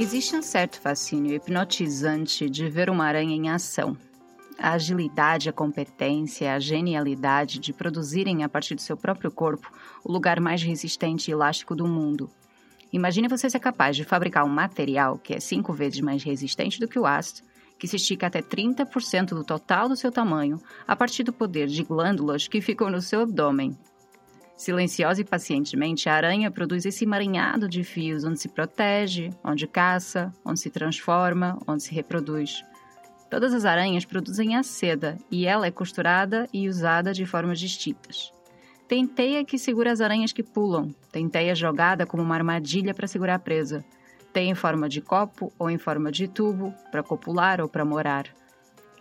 Existe um certo fascínio hipnotizante de ver uma aranha em ação. A agilidade, a competência, a genialidade de produzirem a partir do seu próprio corpo o lugar mais resistente e elástico do mundo. Imagine você ser capaz de fabricar um material que é cinco vezes mais resistente do que o aço, que se estica até 30% do total do seu tamanho a partir do poder de glândulas que ficam no seu abdômen, Silenciosa e pacientemente, a aranha produz esse emaranhado de fios onde se protege, onde caça, onde se transforma, onde se reproduz. Todas as aranhas produzem a seda e ela é costurada e usada de formas distintas. Tem teia que segura as aranhas que pulam, tem teia jogada como uma armadilha para segurar a presa, tem em forma de copo ou em forma de tubo, para copular ou para morar.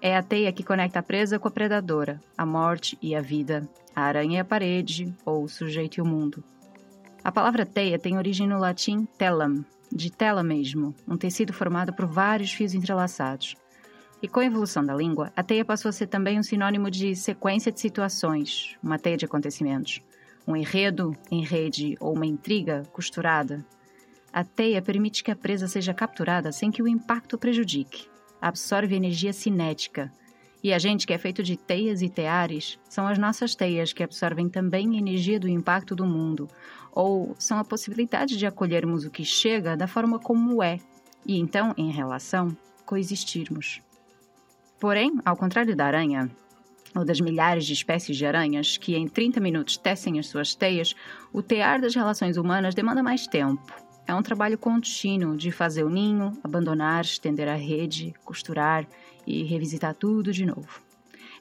É a teia que conecta a presa com a predadora, a morte e a vida, a aranha e a parede, ou o sujeito e o mundo. A palavra teia tem origem no latim telam, de tela mesmo, um tecido formado por vários fios entrelaçados. E com a evolução da língua, a teia passou a ser também um sinônimo de sequência de situações, uma teia de acontecimentos. Um enredo, enrede ou uma intriga costurada. A teia permite que a presa seja capturada sem que o impacto prejudique, absorve energia cinética. E a gente que é feito de teias e teares são as nossas teias que absorvem também energia do impacto do mundo, ou são a possibilidade de acolhermos o que chega da forma como é, e então, em relação, coexistirmos. Porém, ao contrário da aranha, ou das milhares de espécies de aranhas que em 30 minutos tecem as suas teias, o tear das relações humanas demanda mais tempo é um trabalho contínuo de fazer o ninho, abandonar, estender a rede, costurar e revisitar tudo de novo.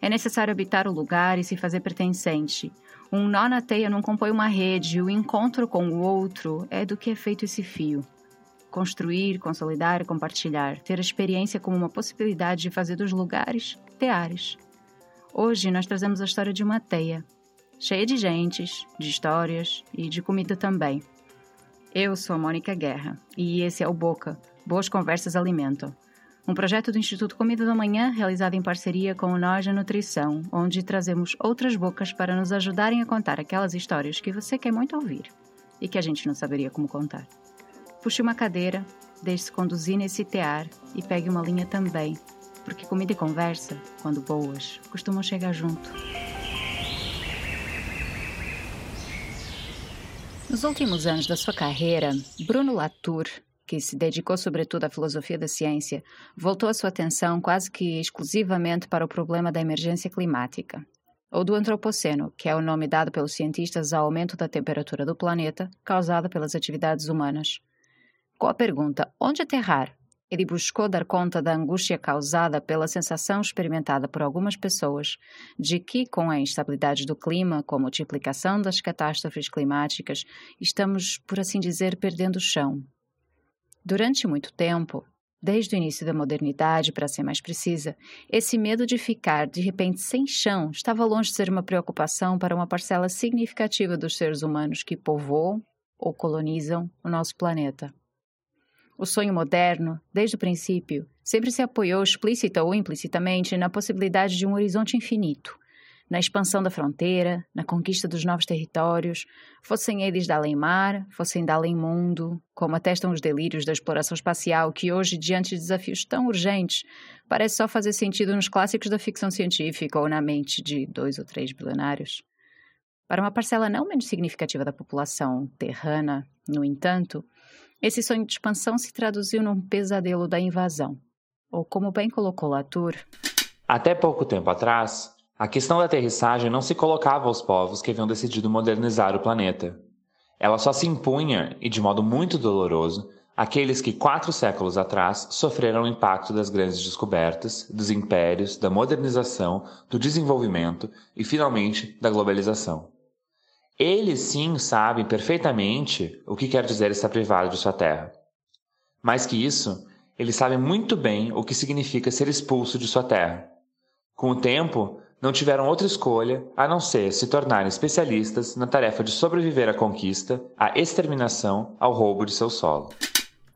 É necessário habitar o lugar e se fazer pertencente. Um nó na teia não compõe uma rede, o encontro com o outro é do que é feito esse fio. Construir, consolidar compartilhar, ter a experiência como uma possibilidade de fazer dos lugares teares. Hoje nós trazemos a história de uma teia, cheia de gentes, de histórias e de comida também. Eu sou a Mônica Guerra e esse é o Boca Boas Conversas Alimentam. Um projeto do Instituto Comida da Manhã realizado em parceria com o Nós Nutrição, onde trazemos outras bocas para nos ajudarem a contar aquelas histórias que você quer muito ouvir e que a gente não saberia como contar. Puxe uma cadeira, deixe-se conduzir nesse tear e pegue uma linha também, porque comida e conversa, quando boas, costumam chegar junto. Nos últimos anos da sua carreira, Bruno Latour, que se dedicou sobretudo à filosofia da ciência, voltou a sua atenção quase que exclusivamente para o problema da emergência climática, ou do antropoceno, que é o nome dado pelos cientistas ao aumento da temperatura do planeta causada pelas atividades humanas. Com a pergunta onde aterrar, ele buscou dar conta da angústia causada pela sensação experimentada por algumas pessoas de que, com a instabilidade do clima, com a multiplicação das catástrofes climáticas, estamos, por assim dizer, perdendo o chão. Durante muito tempo, desde o início da modernidade, para ser mais precisa, esse medo de ficar de repente sem chão estava longe de ser uma preocupação para uma parcela significativa dos seres humanos que povoam ou colonizam o nosso planeta. O sonho moderno, desde o princípio, sempre se apoiou explícita ou implicitamente na possibilidade de um horizonte infinito, na expansão da fronteira, na conquista dos novos territórios, fossem eles da além-mar, fossem da além-mundo, como atestam os delírios da exploração espacial que hoje, diante de desafios tão urgentes, parece só fazer sentido nos clássicos da ficção científica ou na mente de dois ou três bilionários. Para uma parcela não menos significativa da população terrana, no entanto, esse sonho de expansão se traduziu num pesadelo da invasão. Ou como bem colocou Latour. Até pouco tempo atrás, a questão da aterrissagem não se colocava aos povos que haviam decidido modernizar o planeta. Ela só se impunha, e de modo muito doloroso, àqueles que quatro séculos atrás sofreram o impacto das grandes descobertas, dos impérios, da modernização, do desenvolvimento e, finalmente, da globalização. Eles sim sabem perfeitamente o que quer dizer estar privado de sua terra. Mais que isso, eles sabem muito bem o que significa ser expulso de sua terra. Com o tempo, não tiveram outra escolha a não ser se tornarem especialistas na tarefa de sobreviver à conquista, à exterminação, ao roubo de seu solo.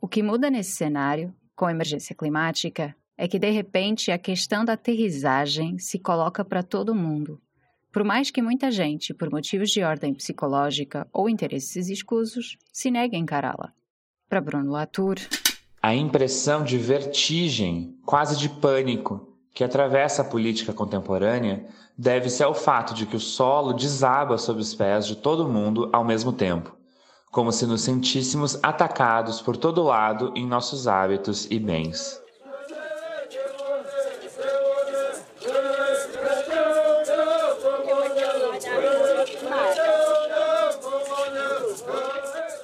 O que muda nesse cenário, com a emergência climática, é que de repente a questão da aterrissagem se coloca para todo mundo. Por mais que muita gente, por motivos de ordem psicológica ou interesses escusos, se negue a encará-la. Para Bruno Latour. A impressão de vertigem, quase de pânico, que atravessa a política contemporânea deve-se ao fato de que o solo desaba sob os pés de todo mundo ao mesmo tempo, como se nos sentíssemos atacados por todo lado em nossos hábitos e bens.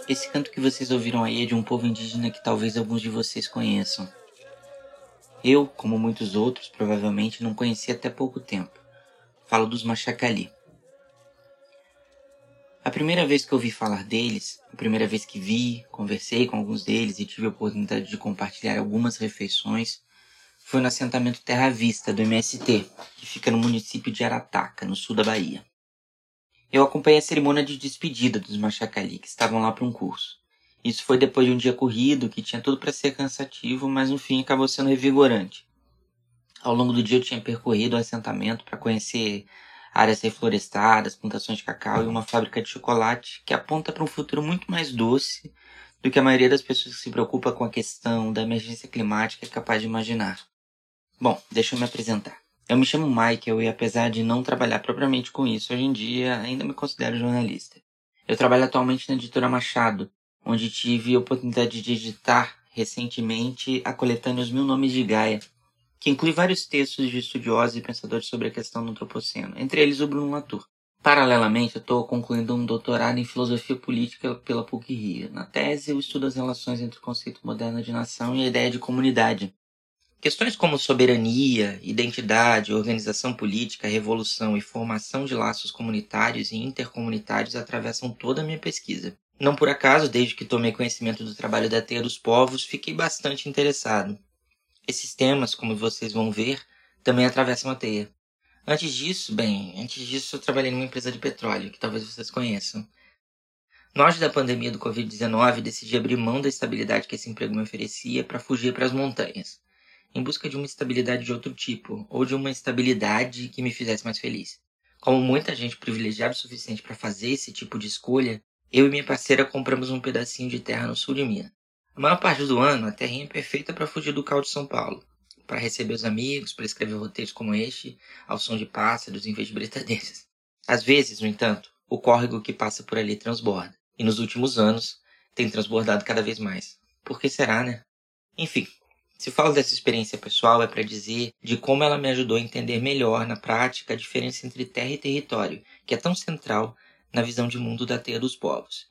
Esse canto que vocês ouviram aí é de um povo indígena que talvez alguns de vocês conheçam. Eu, como muitos outros, provavelmente não conhecia até pouco tempo. Falo dos Machacali. A primeira vez que ouvi falar deles, a primeira vez que vi, conversei com alguns deles e tive a oportunidade de compartilhar algumas refeições, foi no assentamento Terra Vista do MST, que fica no município de Arataca, no sul da Bahia. Eu acompanhei a cerimônia de despedida dos Machacali, que estavam lá para um curso. Isso foi depois de um dia corrido, que tinha tudo para ser cansativo, mas no fim acabou sendo revigorante. Ao longo do dia eu tinha percorrido o assentamento para conhecer áreas reflorestadas, plantações de cacau e uma fábrica de chocolate que aponta para um futuro muito mais doce do que a maioria das pessoas que se preocupa com a questão da emergência climática é capaz de imaginar. Bom, deixa eu me apresentar. Eu me chamo Michael e apesar de não trabalhar propriamente com isso hoje em dia, ainda me considero jornalista. Eu trabalho atualmente na editora Machado, onde tive a oportunidade de editar recentemente a coletânea Os Mil Nomes de Gaia, que inclui vários textos de estudiosos e pensadores sobre a questão do antropoceno, entre eles o Bruno Latour. Paralelamente, eu estou concluindo um doutorado em filosofia política pela PUC-Rio. Na tese, eu estudo as relações entre o conceito moderno de nação e a ideia de comunidade, Questões como soberania, identidade, organização política, revolução e formação de laços comunitários e intercomunitários atravessam toda a minha pesquisa. Não por acaso, desde que tomei conhecimento do trabalho da Teia dos Povos, fiquei bastante interessado. Esses temas, como vocês vão ver, também atravessam a teia. Antes disso, bem, antes disso eu trabalhei numa empresa de petróleo, que talvez vocês conheçam. Auge da pandemia do Covid-19, decidi abrir mão da estabilidade que esse emprego me oferecia para fugir para as montanhas em busca de uma estabilidade de outro tipo, ou de uma estabilidade que me fizesse mais feliz. Como muita gente privilegiada o suficiente para fazer esse tipo de escolha, eu e minha parceira compramos um pedacinho de terra no sul de Minas. A maior parte do ano, a terrinha é perfeita para fugir do caos de São Paulo, para receber os amigos, para escrever roteiros como este, ao som de pássaros em vez de britadeiras. Às vezes, no entanto, o córrego que passa por ali transborda, e nos últimos anos tem transbordado cada vez mais. Por que será, né? Enfim, se falo dessa experiência pessoal é para dizer de como ela me ajudou a entender melhor na prática a diferença entre terra e território, que é tão central na visão de mundo da teia dos povos,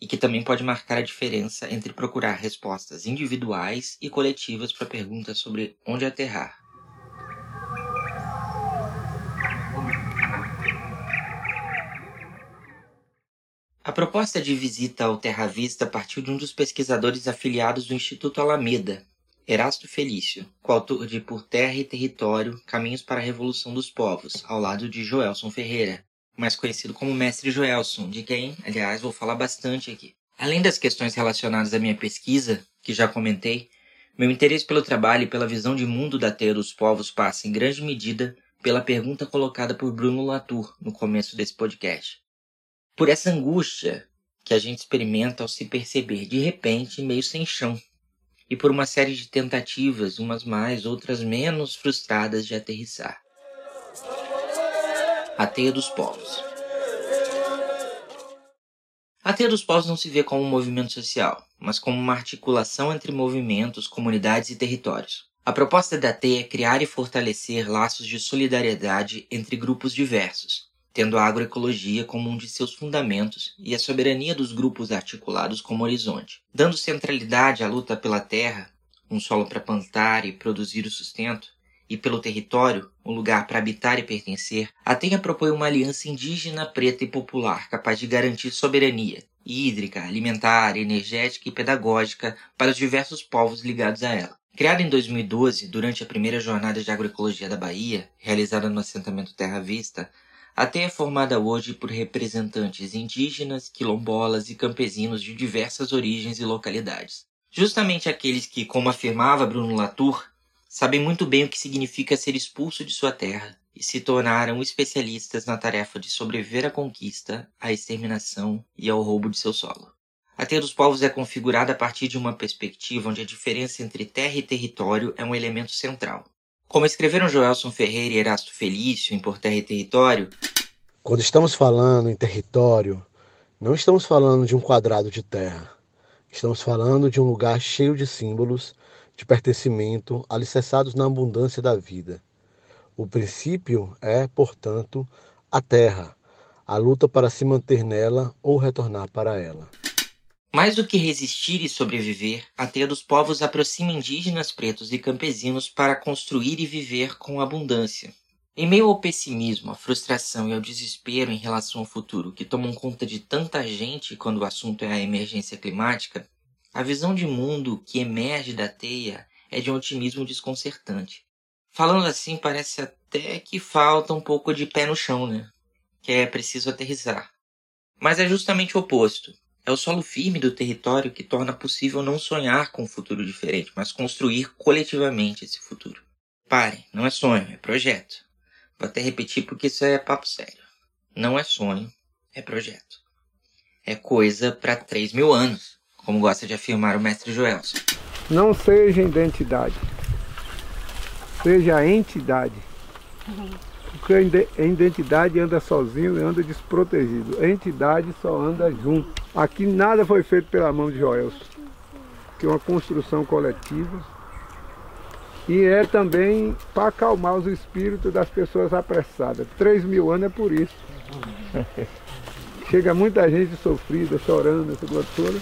e que também pode marcar a diferença entre procurar respostas individuais e coletivas para perguntas sobre onde aterrar. A proposta de visita ao Terra Vista partiu de um dos pesquisadores afiliados do Instituto Alameda, Erasto Felício, coautor de Por Terra e Território, Caminhos para a Revolução dos Povos, ao lado de Joelson Ferreira, mais conhecido como Mestre Joelson, de quem, aliás, vou falar bastante aqui. Além das questões relacionadas à minha pesquisa, que já comentei, meu interesse pelo trabalho e pela visão de mundo da Teia dos Povos passa, em grande medida, pela pergunta colocada por Bruno Latour no começo desse podcast. Por essa angústia que a gente experimenta ao se perceber, de repente, meio sem chão e por uma série de tentativas, umas mais, outras menos frustradas de aterrissar. A Teia dos Povos A Teia dos Povos não se vê como um movimento social, mas como uma articulação entre movimentos, comunidades e territórios. A proposta da Teia é criar e fortalecer laços de solidariedade entre grupos diversos, tendo a agroecologia como um de seus fundamentos e a soberania dos grupos articulados como horizonte, dando centralidade à luta pela terra, um solo para plantar e produzir o sustento, e pelo território, um lugar para habitar e pertencer, a Tenha propõe uma aliança indígena, preta e popular capaz de garantir soberania hídrica, alimentar, energética e pedagógica para os diversos povos ligados a ela. Criada em 2012, durante a primeira jornada de agroecologia da Bahia, realizada no assentamento Terra Vista, até é formada hoje por representantes indígenas, quilombolas e campesinos de diversas origens e localidades. Justamente aqueles que, como afirmava Bruno Latour, sabem muito bem o que significa ser expulso de sua terra e se tornaram especialistas na tarefa de sobreviver à conquista, à exterminação e ao roubo de seu solo. A teia dos povos é configurada a partir de uma perspectiva onde a diferença entre terra e território é um elemento central. Como escreveram Joelson Ferreira e Erasto Felício em Por Terra e Território, quando estamos falando em território, não estamos falando de um quadrado de terra. Estamos falando de um lugar cheio de símbolos de pertencimento alicerçados na abundância da vida. O princípio é, portanto, a terra, a luta para se manter nela ou retornar para ela. Mais do que resistir e sobreviver, a teia dos povos aproxima indígenas pretos e campesinos para construir e viver com abundância. Em meio ao pessimismo, à frustração e ao desespero em relação ao futuro que tomam conta de tanta gente quando o assunto é a emergência climática, a visão de mundo que emerge da teia é de um otimismo desconcertante. Falando assim, parece até que falta um pouco de pé no chão, né? Que é preciso aterrissar. Mas é justamente o oposto. É o solo firme do território que torna possível não sonhar com um futuro diferente, mas construir coletivamente esse futuro. Parem, não é sonho, é projeto. Vou até repetir porque isso é papo sério. Não é sonho, é projeto. É coisa para 3 mil anos, como gosta de afirmar o mestre Joelson. Não seja identidade, seja a entidade. Porque a identidade anda sozinho e anda desprotegido. A entidade só anda junto. Aqui nada foi feito pela mão de Joelson, que é uma construção coletiva. E é também para acalmar os espíritos das pessoas apressadas. Três mil anos é por isso. Chega muita gente sofrida, chorando, essa coisa toda.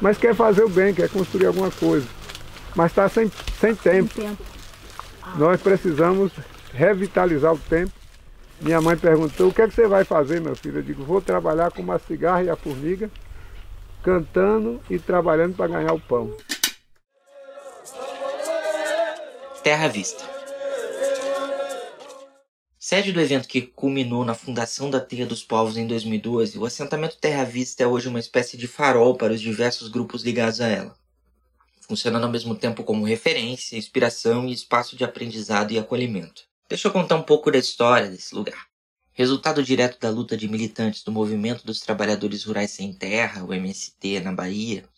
Mas quer fazer o bem, quer construir alguma coisa. Mas está sem, sem tempo. Sem tempo. Nós precisamos revitalizar o tempo minha mãe perguntou, o que, é que você vai fazer, meu filho? Eu digo, vou trabalhar com uma cigarra e a formiga, cantando e trabalhando para ganhar o pão. Terra Vista. Sede do evento que culminou na fundação da Terra dos Povos em 2012, o assentamento Terra Vista é hoje uma espécie de farol para os diversos grupos ligados a ela, funcionando ao mesmo tempo como referência, inspiração e espaço de aprendizado e acolhimento. Deixa eu contar um pouco da história desse lugar. Resultado direto da luta de militantes do Movimento dos Trabalhadores Rurais Sem Terra, o MST, na Bahia,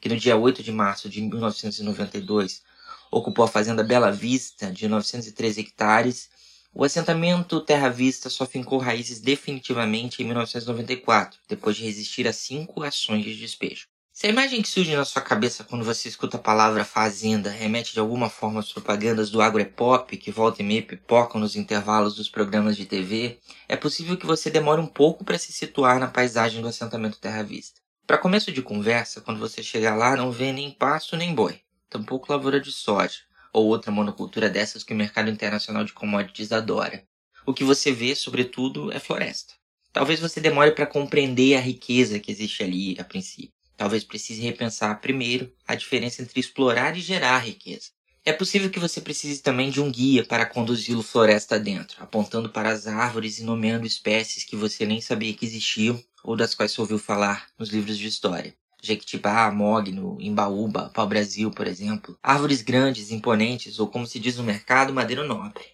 que no dia 8 de março de 1992 ocupou a fazenda Bela Vista, de 913 hectares, o assentamento Terra Vista só fincou raízes definitivamente em 1994, depois de resistir a cinco ações de despejo. Se a imagem que surge na sua cabeça quando você escuta a palavra fazenda remete de alguma forma às propagandas do agropop que volta e meia pipocam nos intervalos dos programas de TV, é possível que você demore um pouco para se situar na paisagem do assentamento Terra Vista. Para começo de conversa, quando você chegar lá não vê nem pasto nem boi, tampouco lavoura de soja, ou outra monocultura dessas que o mercado internacional de commodities adora. O que você vê, sobretudo, é floresta. Talvez você demore para compreender a riqueza que existe ali a princípio. Talvez precise repensar primeiro a diferença entre explorar e gerar riqueza. É possível que você precise também de um guia para conduzi-lo floresta dentro, apontando para as árvores e nomeando espécies que você nem sabia que existiam ou das quais você ouviu falar nos livros de história. Jequitibá, mogno, imbaúba, pau-brasil, por exemplo. Árvores grandes, imponentes ou, como se diz no mercado, madeira nobre.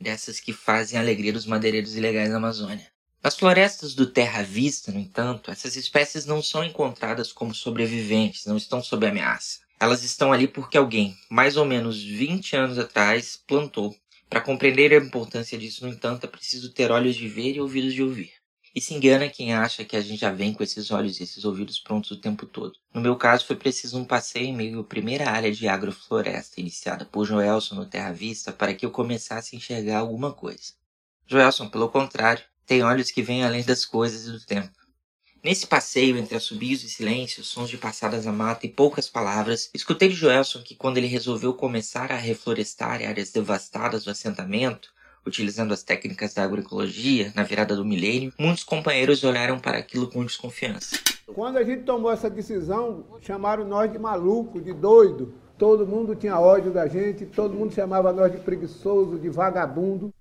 Dessas que fazem a alegria dos madeireiros ilegais da Amazônia. Nas florestas do Terra Vista, no entanto, essas espécies não são encontradas como sobreviventes, não estão sob ameaça. Elas estão ali porque alguém, mais ou menos 20 anos atrás, plantou. Para compreender a importância disso, no entanto, é preciso ter olhos de ver e ouvidos de ouvir. E se engana quem acha que a gente já vem com esses olhos e esses ouvidos prontos o tempo todo. No meu caso, foi preciso um passeio em meio à primeira área de agrofloresta iniciada por Joelson no Terra Vista para que eu começasse a enxergar alguma coisa. Joelson, pelo contrário, tem olhos que veem além das coisas e do tempo. Nesse passeio entre assobios e silêncios, sons de passadas à mata e poucas palavras, escutei de Joelson que quando ele resolveu começar a reflorestar áreas devastadas do assentamento, utilizando as técnicas da agroecologia na virada do milênio, muitos companheiros olharam para aquilo com desconfiança. Quando a gente tomou essa decisão, chamaram nós de maluco, de doido. Todo mundo tinha ódio da gente, todo mundo chamava nós de preguiçoso, de vagabundo.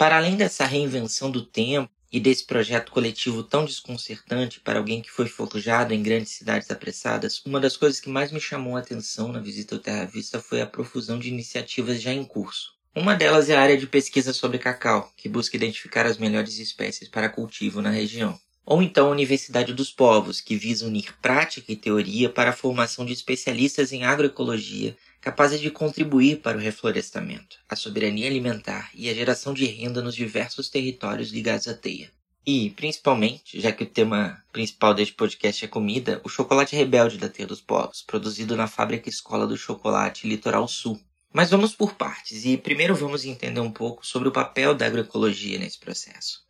Para além dessa reinvenção do tempo e desse projeto coletivo tão desconcertante para alguém que foi forjado em grandes cidades apressadas, uma das coisas que mais me chamou a atenção na visita ao Terra Vista foi a profusão de iniciativas já em curso. Uma delas é a área de pesquisa sobre cacau, que busca identificar as melhores espécies para cultivo na região. ou então a Universidade dos Povos, que visa unir prática e teoria para a formação de especialistas em agroecologia capazes de contribuir para o reflorestamento, a soberania alimentar e a geração de renda nos diversos territórios ligados à teia. E, principalmente, já que o tema principal deste podcast é comida, o chocolate rebelde da Teia dos Povos, produzido na fábrica Escola do Chocolate Litoral Sul. Mas vamos por partes e primeiro vamos entender um pouco sobre o papel da agroecologia nesse processo.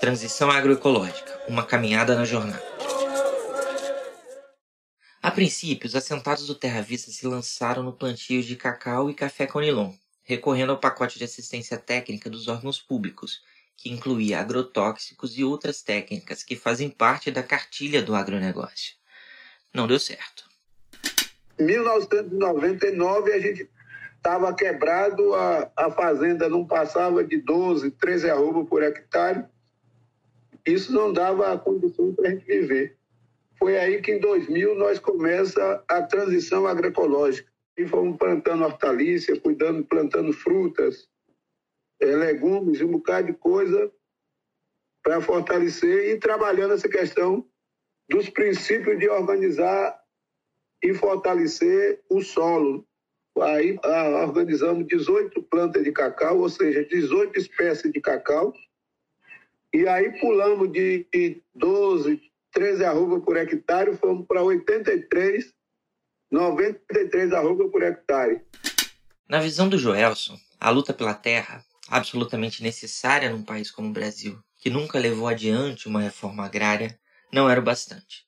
Transição agroecológica, uma caminhada na jornada. A princípio, os assentados do Terra Vista se lançaram no plantio de cacau e café conilon, recorrendo ao pacote de assistência técnica dos órgãos públicos, que incluía agrotóxicos e outras técnicas que fazem parte da cartilha do agronegócio. Não deu certo. Em 1999 a gente estava quebrado, a, a fazenda não passava de 12, 13 arroba por hectare. Isso não dava condição para a gente viver. Foi aí que em 2000 nós começa a transição agroecológica. E fomos plantando hortaliça, cuidando, plantando frutas, é, legumes, um bocado de coisa para fortalecer e trabalhando essa questão dos princípios de organizar e fortalecer o solo. Aí ah, organizamos 18 plantas de cacau, ou seja, 18 espécies de cacau. E aí pulamos de 12, 13 arroba por hectare, fomos para 83, 93 arroba por hectare. Na visão do Joelson, a luta pela terra absolutamente necessária num país como o Brasil, que nunca levou adiante uma reforma agrária, não era o bastante.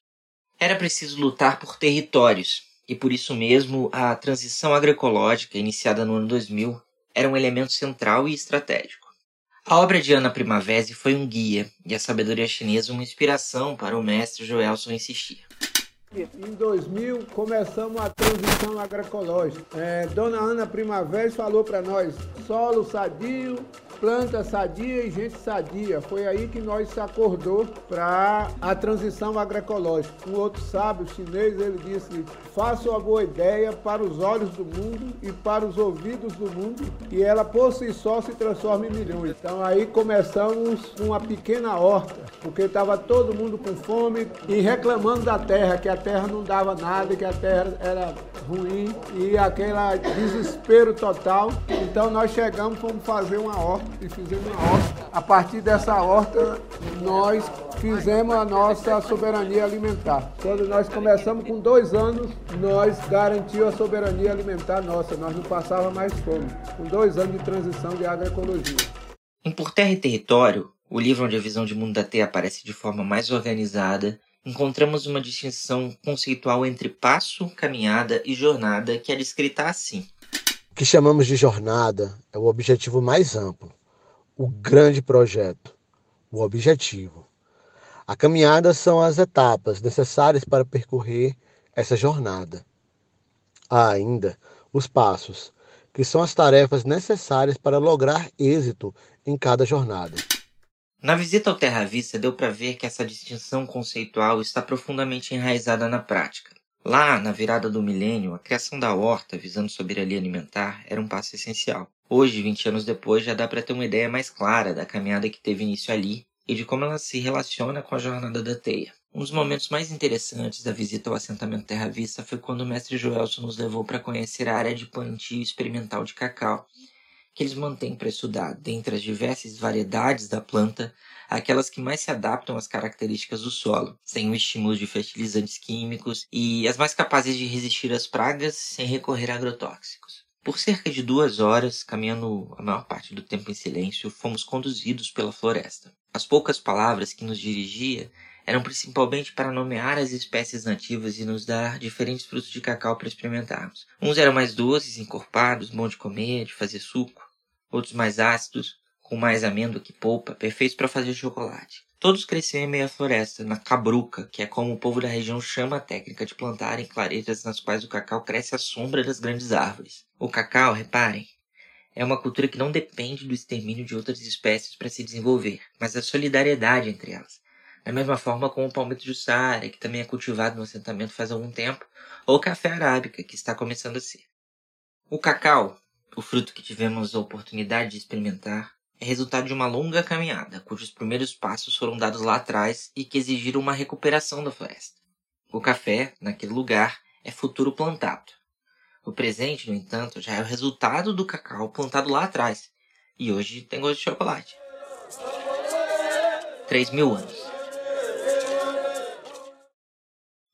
Era preciso lutar por territórios, e por isso mesmo a transição agroecológica, iniciada no ano 2000, era um elemento central e estratégico. A obra de Ana Primavesi foi um guia, e a sabedoria chinesa uma inspiração para o mestre Joelson insistir. Em 2000 começamos a transição agroecológica. É, Dona Ana Primavera falou para nós: solo sadio, planta sadia e gente sadia. Foi aí que nós se acordou para a transição agroecológica. Um outro sábio chinês ele disse: faça uma boa ideia para os olhos do mundo e para os ouvidos do mundo e ela por si só se transforma em milhões. Então aí começamos uma pequena horta, porque estava todo mundo com fome e reclamando da terra que a terra não dava nada, que a terra era ruim e aquele desespero total. Então nós chegamos, fomos fazer uma horta e fizemos uma horta. A partir dessa horta, nós fizemos a nossa soberania alimentar. Quando nós começamos com dois anos, nós garantimos a soberania alimentar nossa, nós não passava mais fome. Com dois anos de transição de agroecologia. Em Por Terra e Território, o livro onde a visão de mundo da Terra aparece de forma mais organizada encontramos uma distinção conceitual entre passo, caminhada e jornada que é descrita assim. O que chamamos de jornada é o objetivo mais amplo, o grande projeto, o objetivo. A caminhada são as etapas necessárias para percorrer essa jornada. Há ainda os passos, que são as tarefas necessárias para lograr êxito em cada jornada. Na visita ao Terra Vista deu para ver que essa distinção conceitual está profundamente enraizada na prática. Lá, na virada do milênio, a criação da horta visando soberania alimentar era um passo essencial. Hoje, 20 anos depois, já dá para ter uma ideia mais clara da caminhada que teve início ali e de como ela se relaciona com a jornada da teia. Um dos momentos mais interessantes da visita ao assentamento Terra Vista foi quando o mestre Joelson nos levou para conhecer a área de plantio experimental de cacau que eles mantêm para estudar, dentre as diversas variedades da planta, aquelas que mais se adaptam às características do solo, sem o estímulo de fertilizantes químicos e as mais capazes de resistir às pragas sem recorrer a agrotóxicos. Por cerca de duas horas, caminhando a maior parte do tempo em silêncio, fomos conduzidos pela floresta. As poucas palavras que nos dirigia eram principalmente para nomear as espécies nativas e nos dar diferentes frutos de cacau para experimentarmos. Uns eram mais doces, encorpados, bons de comer, de fazer suco outros mais ácidos, com mais amêndoa que polpa, perfeitos para fazer chocolate. Todos cresciam em meia floresta, na cabruca, que é como o povo da região chama a técnica de plantar em clareiras nas quais o cacau cresce à sombra das grandes árvores. O cacau, reparem, é uma cultura que não depende do extermínio de outras espécies para se desenvolver, mas da solidariedade entre elas. Da mesma forma como o palmito de Saara, que também é cultivado no assentamento faz algum tempo, ou o café arábica, que está começando a ser. O cacau o fruto que tivemos a oportunidade de experimentar é resultado de uma longa caminhada, cujos primeiros passos foram dados lá atrás e que exigiram uma recuperação da floresta. O café, naquele lugar, é futuro plantado. O presente, no entanto, já é o resultado do cacau plantado lá atrás, e hoje tem gosto de chocolate. 3 mil anos.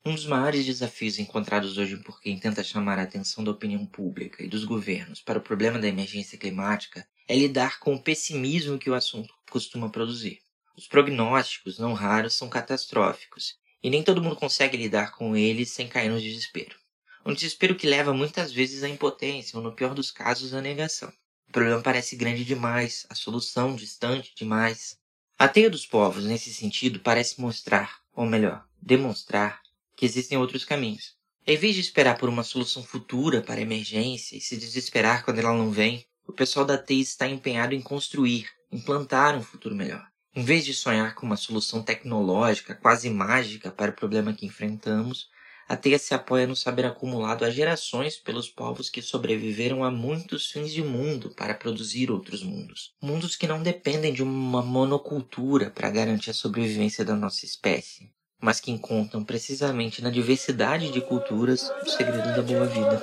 Um dos maiores desafios encontrados hoje por quem tenta chamar a atenção da opinião pública e dos governos para o problema da emergência climática é lidar com o pessimismo que o assunto costuma produzir. Os prognósticos, não raros, são catastróficos, e nem todo mundo consegue lidar com eles sem cair no desespero. Um desespero que leva muitas vezes à impotência, ou no pior dos casos, à negação. O problema parece grande demais, a solução distante demais. A teia dos povos, nesse sentido, parece mostrar, ou melhor, demonstrar, que existem outros caminhos. Em vez de esperar por uma solução futura para a emergência e se desesperar quando ela não vem, o pessoal da TEI está empenhado em construir, implantar um futuro melhor. Em vez de sonhar com uma solução tecnológica quase mágica para o problema que enfrentamos, a teia se apoia no saber acumulado há gerações pelos povos que sobreviveram a muitos fins de mundo para produzir outros mundos. Mundos que não dependem de uma monocultura para garantir a sobrevivência da nossa espécie, mas que encontram precisamente na diversidade de culturas o segredo da boa vida.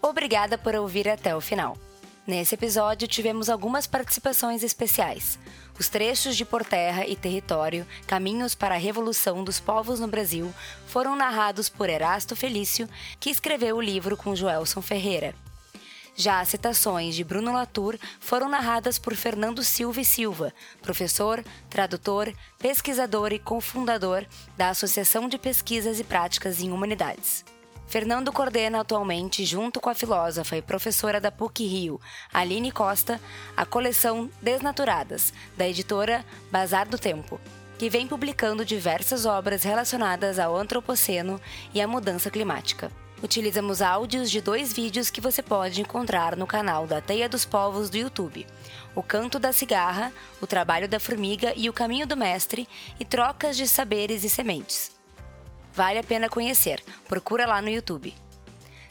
Obrigada por ouvir até o final. Nesse episódio tivemos algumas participações especiais. Os trechos de Por Terra e Território, Caminhos para a Revolução dos Povos no Brasil, foram narrados por Erasto Felício, que escreveu o livro com Joelson Ferreira. Já as citações de Bruno Latour foram narradas por Fernando Silva e Silva, professor, tradutor, pesquisador e cofundador da Associação de Pesquisas e Práticas em Humanidades. Fernando coordena atualmente, junto com a filósofa e professora da PUC Rio, Aline Costa, a coleção Desnaturadas, da editora Bazar do Tempo, que vem publicando diversas obras relacionadas ao antropoceno e à mudança climática. Utilizamos áudios de dois vídeos que você pode encontrar no canal da Teia dos Povos do YouTube: O Canto da Cigarra, O Trabalho da Formiga e O Caminho do Mestre e Trocas de Saberes e Sementes. Vale a pena conhecer, procura lá no YouTube.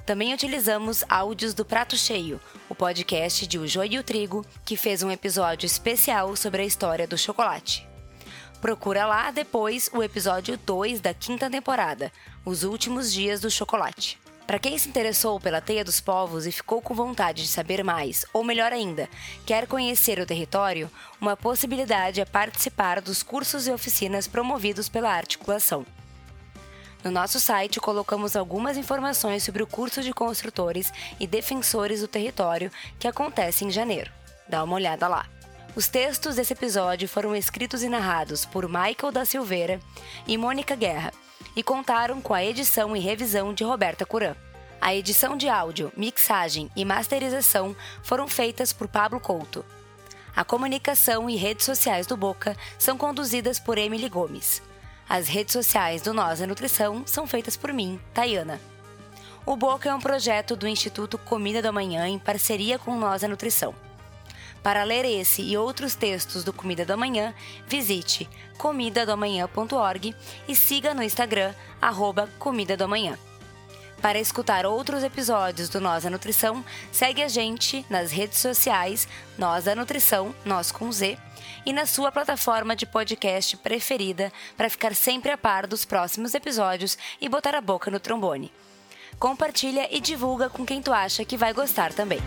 Também utilizamos áudios do Prato Cheio, o podcast de O Joio e o Trigo, que fez um episódio especial sobre a história do chocolate. Procura lá depois o episódio 2 da quinta temporada, Os Últimos Dias do Chocolate. Para quem se interessou pela Teia dos Povos e ficou com vontade de saber mais, ou melhor ainda, quer conhecer o território, uma possibilidade é participar dos cursos e oficinas promovidos pela articulação. No nosso site colocamos algumas informações sobre o curso de construtores e defensores do território que acontece em janeiro. Dá uma olhada lá. Os textos desse episódio foram escritos e narrados por Michael da Silveira e Mônica Guerra e contaram com a edição e revisão de Roberta Curan. A edição de áudio, mixagem e masterização foram feitas por Pablo Couto. A comunicação e redes sociais do Boca são conduzidas por Emily Gomes. As redes sociais do Nós é Nutrição são feitas por mim, Tayana. O Boca é um projeto do Instituto Comida do Amanhã em parceria com Nós é Nutrição. Para ler esse e outros textos do Comida do Amanhã, visite comidadoamanhã.org e siga no Instagram, Comida do Amanhã. Para escutar outros episódios do Nós a Nutrição, segue a gente nas redes sociais Nós a Nutrição, Nós com Z, e na sua plataforma de podcast preferida para ficar sempre a par dos próximos episódios e botar a boca no trombone. Compartilha e divulga com quem tu acha que vai gostar também.